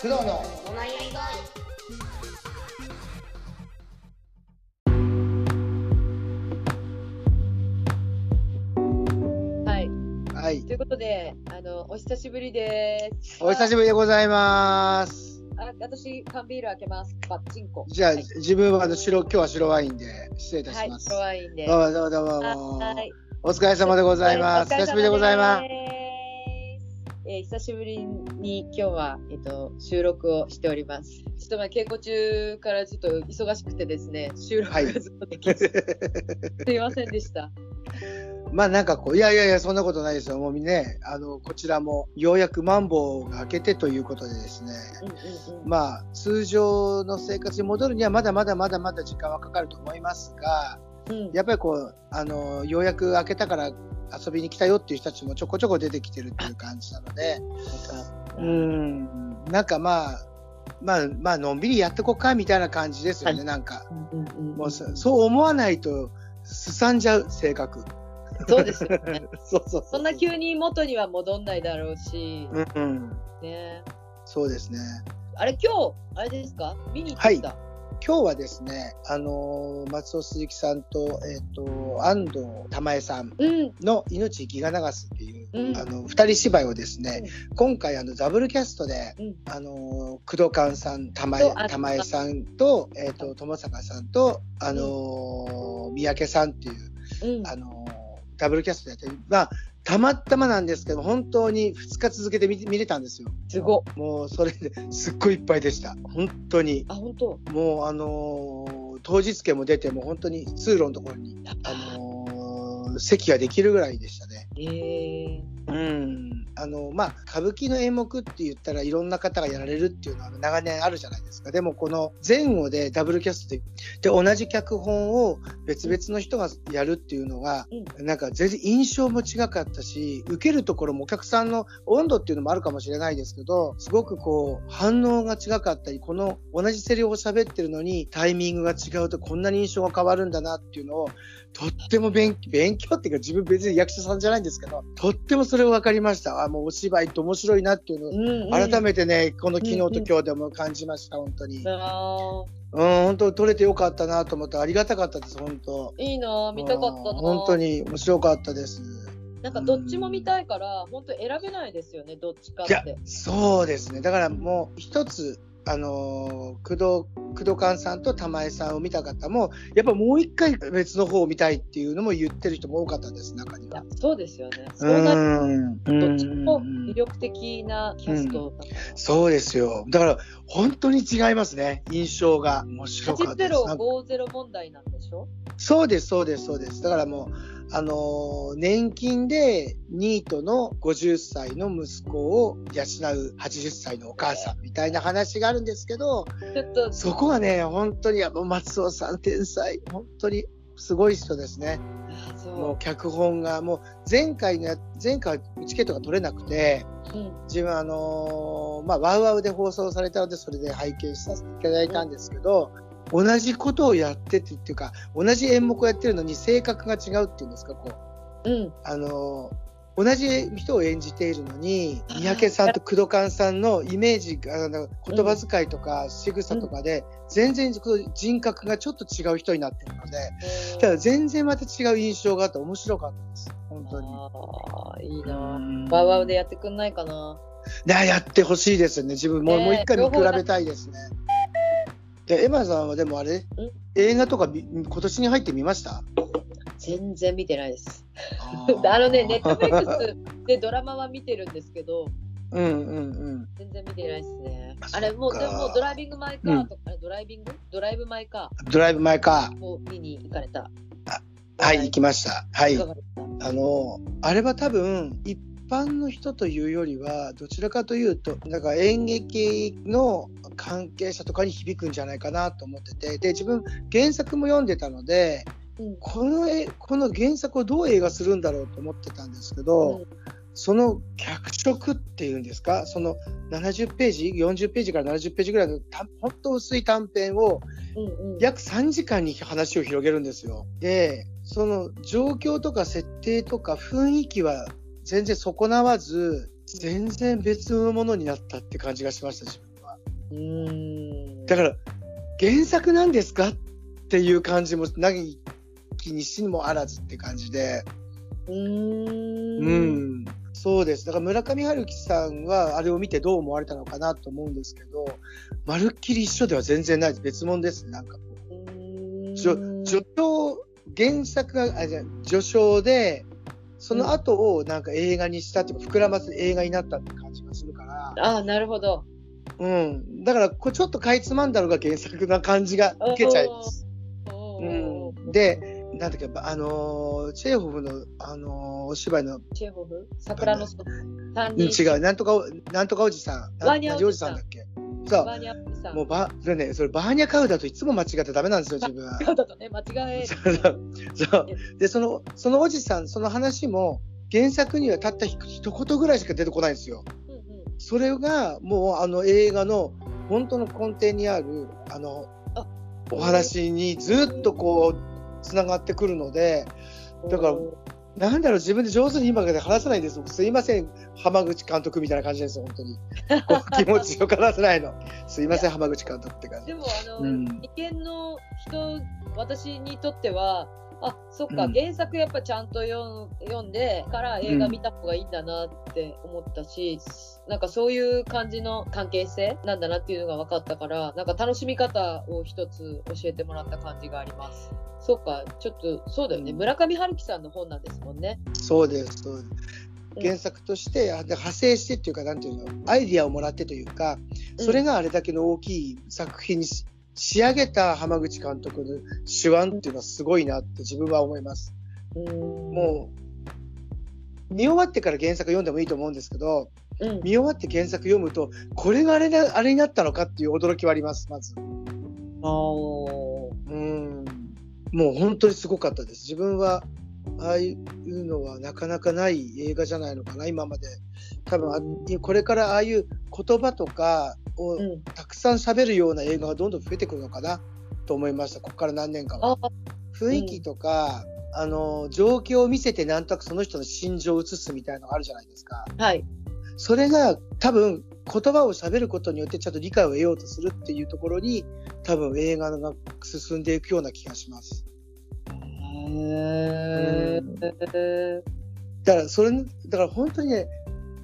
工藤のお悩み相はい。はいということで、あの、お久しぶりです。お久しぶりでございますあ、私、缶ビール開けます。パッチンコ。じゃあ、はい、自分はあの白今日は白ワインで失礼いたはい、します、白ワインで。どうもどうもどうもはい。お疲れ様でございます久しぶりでございますす。えー久しぶりに今日は、えっと、収録をしております。ちょっとまあ稽古中からちょっと忙しくてですね、収録がはいずっとできず、すいませんでした。まあなんかこういやいやいやそんなことないですよもうねあのこちらもようやくマンボウが明けてということでですねうんうんうん。まあ通常の生活に戻るにはまだまだまだまだ時間はかかると思いますがうん。やっぱりこうあのようやく明けたから遊びに来たよっていう人たちもちょこちょこ出てきてるっていう感じなので。うん。なんかまあまあまあのんびりやってこっかみたいな感じですよね、はなんか。うんうんうん。もうそそう思わないとすさんじゃう性格。そうですよね。そうそうそんな急に元には戻んないだろうし、うん、うん、ね。そうですね。あれ、今日、あれですか？見に行ってきた。今日はですねあのー松尾鈴木さんと,、えっと安藤玉恵さんうん。の「命ギガ流す」っていう、うん。あの二人芝居をですね、今回あのダブルキャストで、うん。あのー工藤勘さん玉江さんと,、えっと友坂さんと、あのー三宅さんっていう、うん。あのーダブルキャストでやってまあたまたまなんですけど本当に2日続けて見見れたんですよすご。もうそれですっごいいっぱいでした本当にあ、本当。もうあのー当日券も出てもう本当に通路のところにあのー席ができるぐらいでしたね。ええうん。あのまあ歌舞伎の演目って言ったらいろんな方がやられるっていうのは長年あるじゃないですか。でもこの前後でダブルキャストでで同じ脚本を別々の人がやるっていうのが、なんか全然印象も違かったし受けるところもお客さんの温度っていうのもあるかもしれないですけどすごくこう反応が違かったりこの同じセリフを喋ってるのにタイミングが違うとこんなに印象が変わるんだなっていうのをとっても勉勉強っていうか自分別に役者さんじゃないんですけどとってもそれを分かりましたあもうお芝居って面白いなっていうのをうんうん。改めてねこの昨日と今日でも感じました本当にうんあ本当撮れてよかったなと思ってありがたかったです本当ーいいな、見たかったな。うん本当。に面白かったですなんかどっちも見たいから、本当選べないですよね、どっちかって。そうですねだからもう一つあのー工藤工藤勘さんと玉江さんを見た方もやっぱもう一回別の方を見たいっていうのも言ってる人も多かったです中には。そうですよね。そうなるんどっちもうん魅力的なキャストだから。そうですよ。だから本当に違いますね。印象が。面白かったですなんか。8050問題なんでしょ？そうですそうですそうです。だからもうあのー年金でニートの50歳の息子を養う80歳のお母さんみたいな話があるんですけどちょっと、そこはね、本当に、やっぱ松尾さん天才、本当にすごい人ですね。もう脚本が、もう前回のや、前回チケットが取れなくて、う。うん自分あのーまあ、ワウワウで放送されたので、それで拝見させていただいたんですけど、同じことをやっててっていうか、同じ演目をやってるのに性格が違うっていうんですか、こう。うん。あのー同じ人を演じているのに、三宅さんと工藤勘さんのイメージが、あの言葉遣いとか仕草とかで、全然人格がちょっと違う人になってるので、ただ全然また違う印象があって面白かったです。本当に。ああ、いいな。うんワウワウでやってくんないかな。ねやってほしいですよね。自分も、ねもう一回見比べたいですね。で、エマさんはでもあれ映画とかみ今年に入って見ました？全然見てないです。あのね、ネットフリックスでドラマは見てるんですけど、うんうんうん。全然見てないですねあ。あれ、もう、でももうドライビングマイカーとか、あれドライビング？ドライブマイカドライブ・マイ・カーを見に行かれた。ー。はい、行きました。はいあの、あれは多分、一般の人というよりは、どちらかというと、なんか演劇の関係者とかに響くんじゃないかなと思ってて、で、自分、原作も読んでたので、うん。この絵、この原作をどう映画するんだろうと思ってたんですけど、うん。その脚色っていうんですか、その70ページ、40ページから70ページぐらいのたほんと薄い短編を約3時間に話を広げるんですよ。で、その状況とか設定とか雰囲気は全然損なわず、全然別のものになったって感じがしました、自分は。うーん。だから、原作なんですかっていう感じも、何気にしもあらずって感じで、うーん。うん、そうです。だから村上春樹さんはあれを見てどう思われたのかなと思うんですけど、まるっきり一緒では全然ないです。別物ですね。なんかこう。う。序序章、原作が、あ、じゃあ序章で、その後をなんか映画にしたっていうか、膨らませ映画になったって感じがするから、ああ、なるほど。うん。だから、こうちょっとかいつまんだのが原作な感じが受けちゃいます。おうーん。で、なんだっけ、あのーチェーホフの、あのーお芝居の、チェーホフ？桜のうん、人違う、なんとかお、なんとかおじさん。なワーニャ何おじさんだっけ？そう。バーニャおじさん。もうば、それね、それバーニャカウダといつも間違ってダメなんですよ、自分は。そうだとね、間違えそうそう。で、その、そのおじさん、その話も、原作にはたったひ一言ぐらいしか出てこないんですよ。うんうんそれが、もうあの映画の本当の根底にある、あの、あお話にずっとこう、つながってくるので、だからおなんだろう、自分で上手に今から話せないんですよ。すいません、浜口監督みたいな感じですよ、本当に。気持ちよく話せないの。すいません、浜口監督って感じ。ーでも、あの、うん意見の人、私にとっては、あ、そっか、うん原作やっぱちゃんと読んでから映画見た方がいいんだなって思ったし、なんかそういう感じの関係性なんだなっていうのが分かったから、なんか楽しみ方を一つ教えてもらった感じがあります。そっか、ちょっと、そうだよね。うん村上春樹さんの本なんですもんね。そうです、そうです。うん原作として、あで派生してっていうか、なんていうの、アイディアをもらってというか、それがあれだけの大きい作品にし仕上げた浜口監督の手腕っていうのはすごいなって自分は思います。うん、もう、見終わってから原作読んでもいいと思うんですけど、うん、見終わって原作読むと、これがあれだ、あれになったのかっていう驚きはあります、まず。あーうん。もう本当にすごかったです。自分は、ああいうのはなかなかない映画じゃないのかな、今まで。多分あ、これからああいう言葉とかをうん、たくさん喋るような映画がどんどん増えてくるのかな？と思いました。ここから何年かは。あ雰囲気とか、あの、状況を見せてなんとなくその人の心情を映すみたいなのがあるじゃないですか。はい。それが多分言葉を喋ることによってちゃんと理解を得ようとするっていうところに多分映画が進んでいくような気がします。へーだからそれ、だから本当にね、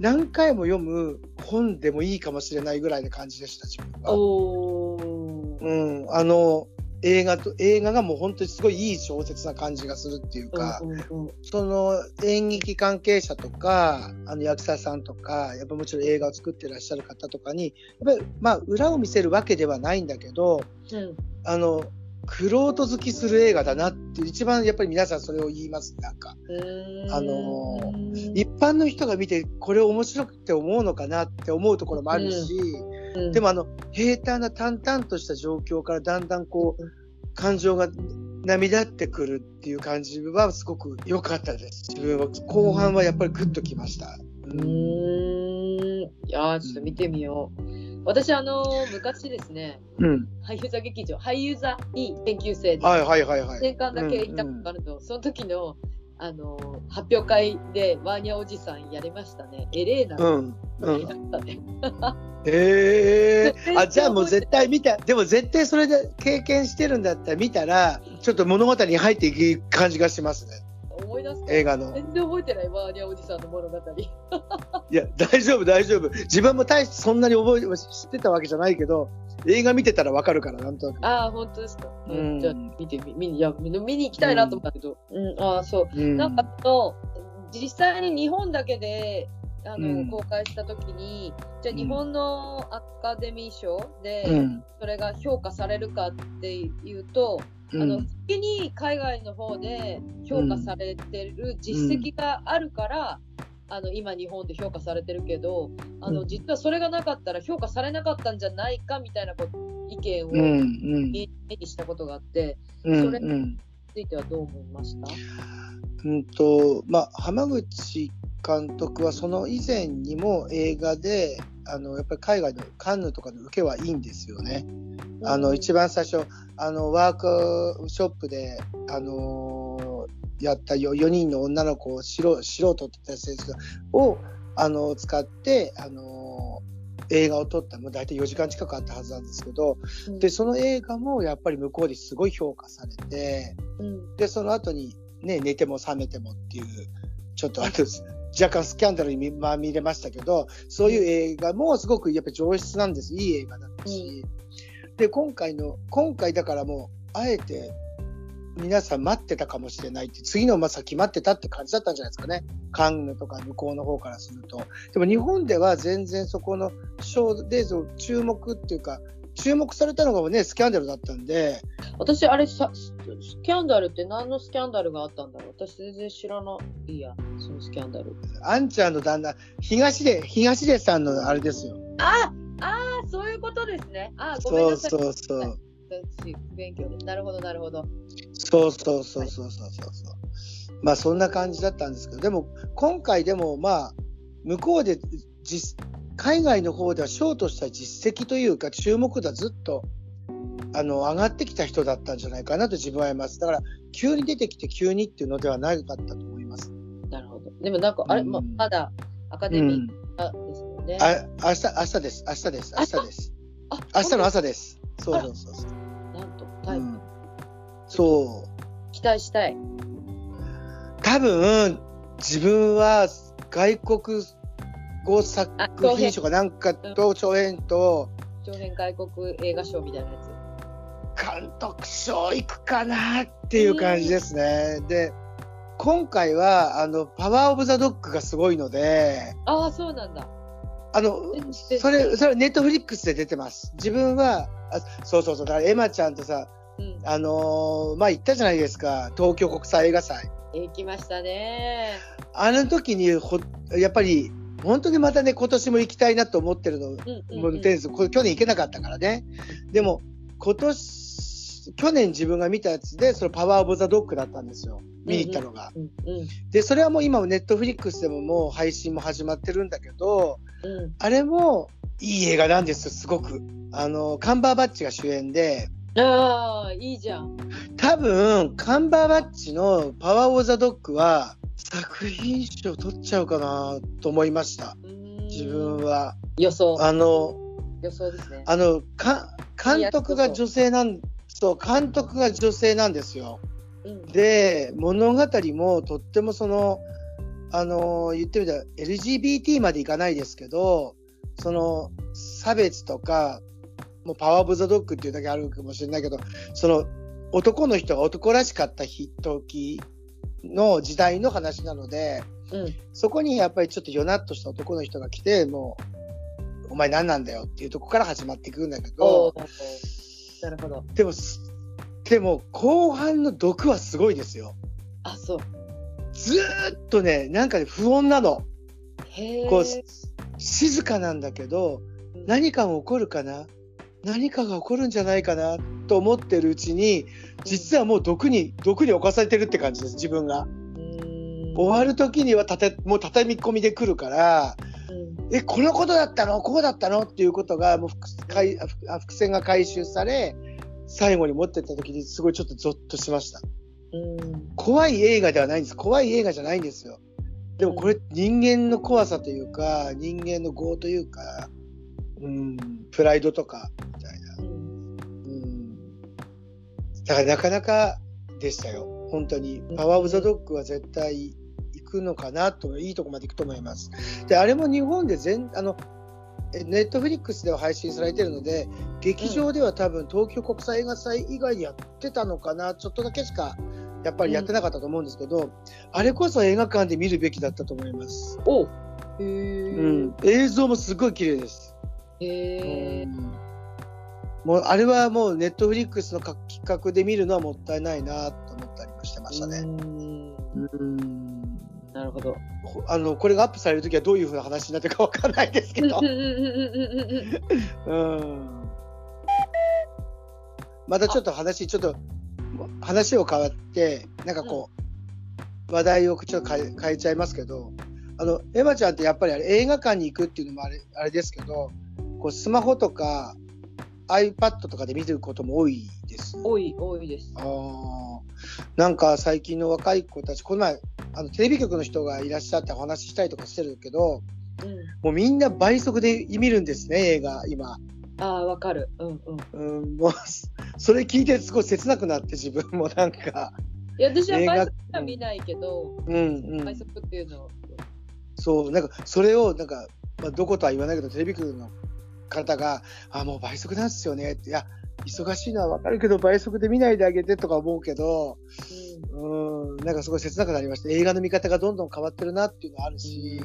何回も読む本でもいいかもしれないぐらいな感じでした、自分は。おー。うん、あの、映画と、映画がもう本当にすごいいい小説な感じがするっていうか、うんうんうん。その演劇関係者とか、あの役者さんとか、やっぱもちろん映画を作ってらっしゃる方とかに、やっぱりまあ裏を見せるわけではないんだけど、うん。あの、クロート好きする映画だなって、一番やっぱり皆さんそれを言います、なんか。あの一般の人が見てこれ面白くて思うのかなって思うところもあるし、うんでもあの、平坦な淡々とした状況からだんだんこう、感情が涙ってくるっていう感じはすごく良かったです。自分は後半はやっぱりグッときました。うーんいやーちょっと見てみよう。私、あのー昔ですね、うん。俳優座劇場、俳優座に研究生で、はいはいはいはい。年間だけ行ったことがあるの、その時の、あのー発表会でワーニャおじさんやりましたね。エレーナうん。うん。やったね。ええ全然あ、じゃあもう絶対見た。でも絶対それで経験してるんだったら見たら、ちょっと物語に入っていく感じがしますね。思い出すか映画の。全然覚えてない、ワーニャおじさんの物語。いや、大丈夫大丈夫。自分も大してそんなに覚え、知ってたわけじゃないけど、映画見てたらわかるから、なんとなく。ああ、本当ですか。ううんん、じゃあ見てみ、見に、いや、見に行きたいなと思ったけど。うん、ああ、そう。うんなんかあの、実際に日本だけで、あの、うん公開したときに、じゃあ日本のアカデミー賞で、うん。それが評価されるかっていうと、うんあの、先に海外の方で評価されてる実績があるから、あの、今日本で評価されてるけど、あの、うん実はそれがなかったら評価されなかったんじゃないかみたいなこと意見を。目にしたことがあって、うん。それうん。についてはどう思いました？うんと、まあ、浜口監督はその以前にも映画で、あの、やっぱり海外のカンヌとかの受けはいいんですよね。あの、一番最初、あの、ワークショップで、あのーやったよ4人の女の子を素人素人って言った先生を、あの、使って、あのー映画を撮った。もう大体4時間近くあったはずなんですけど、うん。で、その映画もやっぱり向こうですごい評価されて、うん。で、その後にね、寝ても覚めてもっていう、ちょっとあと、若干スキャンダルにまみれましたけど、そういう映画もすごくやっぱり上質なんです。いい映画だったし。で、今回の、今回だからもう、あえて、皆さん待ってたかもしれないって、次のまさ決まってたって感じだったんじゃないですかね。カンヌとか向こうの方からすると。でも日本では全然そこの賞でそう注目っていうか、注目されたのがね、スキャンダルだったんで、私、あれさ、ススキャンダルって何のスキャンダルがあったんだろう？私全然知らないや、そのスキャンダル。あんちゃんの旦那、東出、東出さんのあれですよ。あああ、そういうことですね。あーごめんそうなさい。そうそう。私、不勉強で。なるほど、なるほど。そうそうそうそうそうそうそう。まあそんな感じだったんですけど、でも今回でもまあ、向こうで実、海外の方では賞とした実績というか注目度はずっとあの上がってきた人だったんじゃないかなと自分は思います。だから急に出てきて急にっていうのではなかったと思います。なるほど。でもなんか、あれ、うんままだアカうデミん。ーですよね。あ、明日、明日です。明日です。明日？です。あ明日の朝です。そうそうそうそう。なんと、はい、うんそう。期待したい。多分、自分は外国語作品賞かなんかと長編と長編外国映画賞みたいなやつ。監督賞行くかなっていう感じですね。で、今回は、あの、パワーオブザドッグがすごいので、ああ、そうなんだ。あの、でそれ、それネットフリックスで出てます。自分は、あそうそうそう、だからエマちゃんとさ、うん。あのーまあ、行ったじゃないですか、東京国際映画祭。行きましたね。あの時にほ、やっぱり、本当にまたね、今年も行きたいなと思ってるの、うんうん、もうテニスこれ去年行けなかったからね。でも、今年、去年自分が見たやつで、そのパワーオブザドッグだったんですよ。見に行ったのが。で、それはもう今もネットフリックスでももう配信も始まってるんだけど、うん。あれもいい映画なんですよ、すごく。あの、カンバーバッチが主演で、ああ、いいじゃん。多分、カンバーバッチのパワーオブザドッグは作品賞取っちゃうかなと思いました。自分は。予想。あの、予想ですね。あの、か、監督が女性なん、そう、監督が女性なんですよ。うん、で、物語もとってもその、あの、言ってみたら LGBT までいかないですけど、その、差別とか、もうパワーオブザドッグっていうだけあるかもしれないけど、その、男の人が男らしかった日時の時代の話なので、うん。そこにやっぱりちょっとよなっとした男の人が来て、もう、お前何なんだよっていうとこから始まっていくんだけおど、ーなるほど。でも、すでも後半の毒はすごいですよ。あ、そう。ずーっとね、なんかね、不穏なの。へえ。こう、静かなんだけど、何かが起こるかな？何かが起こるんじゃないかな？と思ってるうちに、実はもう毒に、毒に侵されてるって感じです、自分が。うん終わる時にはたて、もう畳み込みで来るから、うんえ、このことだったの？こうだったの？っていうことが、もう伏線が回収され、最後に持ってった時にすごいちょっとゾッとしました。うん怖い映画ではないんです。怖い映画じゃないんですよ。でもこれ人間の怖さというか、人間の業というか、うん、プライドとか、だからなかなかでしたよ。本当に。パワーオブザドッグは絶対行くのかなと、いいとこまで行くと思います。で、あれも日本で全、あの、えネットフリックスでは配信されてるので、劇場では多分東京国際映画祭以外でやってたのかな、ちょっとだけしかやっぱりやってなかったと思うんですけど、あれこそ映画館で見るべきだったと思います。おへえ。うん、映像もすごい綺麗です。へえ。うんもうあれはもうネットフリックスの企画で見るのはもったいないなと思ったりもしてましたね。うんうんなるほど。ほあのこれがアップされるときはどういうふうな話になってるかわかんないですけどうんまたちょっと話、ちょっと話を変わって、なんかこう、話題をちょっと変え変えちゃいますけど、あの、エマちゃんってやっぱりあれ映画館に行くっていうのもあれあれですけど、こうスマホとか iPad とかで見てることも多いです。多い、多いです。あーなんか最近の若い子たち、この前、あのテレビ局の人がいらっしゃってお話ししたりとかしてるけど、もうみんな倍速で見るんですね、映画、今。ああ、わかる。うんうん。うん、もう、それ聞いてすごい切なくなって、自分もなんか。いや、私は倍速は見ないけど、うんうん。倍速っていうのを。そう、なんか、それを、なんか、まあ、どことは言わないけど、テレビ局の方が、あ、もう倍速なんですよねって、いや、忙しいのはわかるけど、倍速で見ないであげてとか思うけど、うん、うんなんかすごい切なくなりました。映画の見方がどんどん変わってるなっていうのはあるし、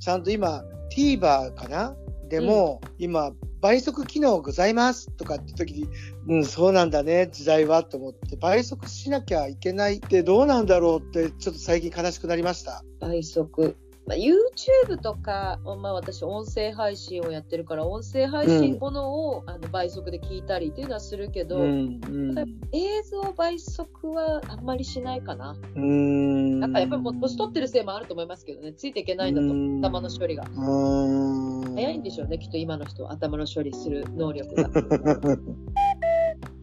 ちゃんと今、TVer かな？でも、今、倍速機能ございますとかって時に、うん、そうなんだね、時代はと思って、倍速しなきゃいけないってどうなんだろうって、ちょっと最近悲しくなりました。倍速。まあ、YouTube とか、まあ、私音声配信をやってるから音声配信ものを、うん、あの倍速で聞いたりっていうのはするけど、うんうん、映像倍速はあんまりしないかな。うんなんかやっぱりもう年取ってるせいもあると思いますけどねついていけないんだと頭の処理が。早いんでしょうねきっと今の人頭の処理する能力が。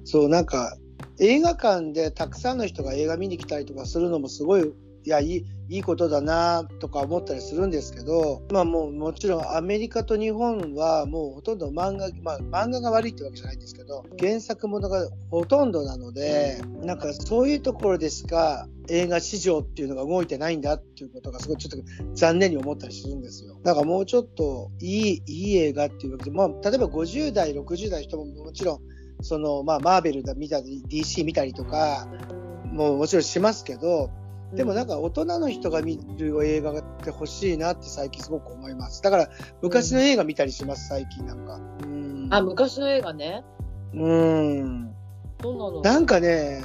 そうなんか映画館でたくさんの人が映画見に来たりとかするのもすごいいやいいいいことだなとか思ったりするんですけど、まあもうもちろんアメリカと日本はもうほとんど漫画、まあ漫画が悪いってわけじゃないんですけど、原作ものがほとんどなので、なんかそういうところでしか映画市場っていうのが動いてないんだっていうことがすごいちょっと残念に思ったりするんですよ。だからもうちょっといい、いい映画っていうわけで、まあ例えば50代、60代の人ももちろん、そのまあマーベルだ見たり、DC 見たりとか、もうもちろんしますけど、でもなんか大人の人が見る映画って欲しいなって最近すごく思います。だから昔の映画見たりします、最近なんか。うんあ、昔の映画ね。うん。どんなの？なんかね、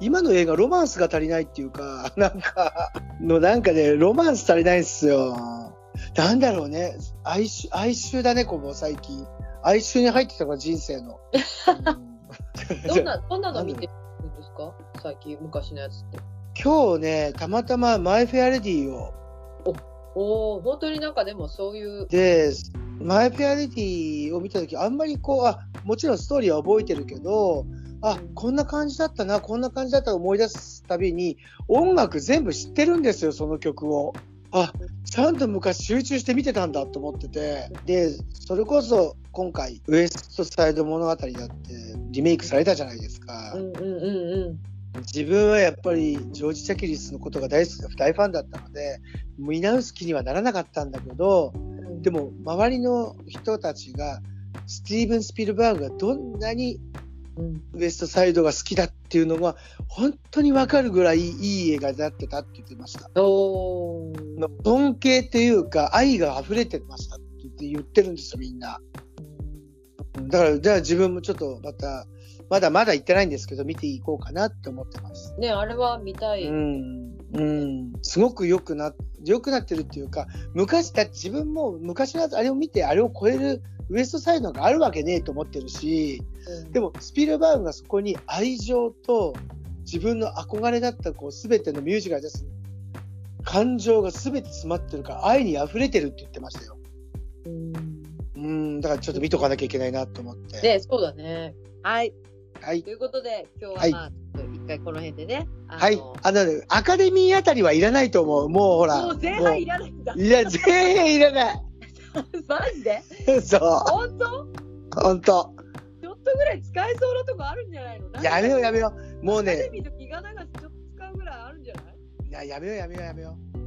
今の映画ロマンスが足りないっていうか、なんか、のなんかね、ロマンス足りないんですよ。なんだろうね。哀愁、哀愁だね、ここ最近。哀愁に入ってたから人生の。どんな、どんなの 見てるんですか？最近、昔のやつって。今日ね、たまたまマイ・フェア・レディを。おお本当になんかでもそういう。で、マイ・フェア・レディを見たとき、あんまりこう、あ、もちろんストーリーは覚えてるけど、あ、こんな感じだったな、こんな感じだったと思い出すたびに、音楽全部知ってるんですよ、その曲を。あ、ちゃんと昔集中して見てたんだと思ってて。で、それこそ今回、ウエストサイド物語だってリメイクされたじゃないですか。うんうんうんうん。自分はやっぱりジョージ・チャキリスのことが大好きで大ファンだったので見直す気にはならなかったんだけど、でも周りの人たちがスティーブン・スピルバーグがどんなにウエストサイドが好きだっていうのが本当に分かるぐらいいい映画だってたって言ってました。尊敬っていうか愛が溢れてましたって言ってるんですよみんな。だからじゃあ自分もちょっとまたまだまだ行ってないんですけど、見ていこうかなって思ってます。ね、あれは見たい。うん。うん。すごく良くな、良くなってるっていうか、昔、だって自分も昔のあれを見て、あれを超えるウエストサイドがあるわけねえと思ってるし、うん、でもスピルバーグがそこに愛情と自分の憧れだったこう全てのミュージカルです。感情が全て詰まってるから愛に溢れてるって言ってましたよ。うん。うん、だからちょっと見とかなきゃいけないなと思って。ね、そうだね。はい。はい。ということで、今日はまあ、一回この辺でね。はい。あの、アカデミーあたりはいらないと思う。もうほら。もう前半いらないんだ。いや、前半いらない。マジで？そう。本当？本当。ちょっとぐらい使えそうなとこあるんじゃないの？やめようやめよう。もうね。アカデミーとギガ流しちょっと使うぐらいあるんじゃない？いや、やめようやめようやめよう。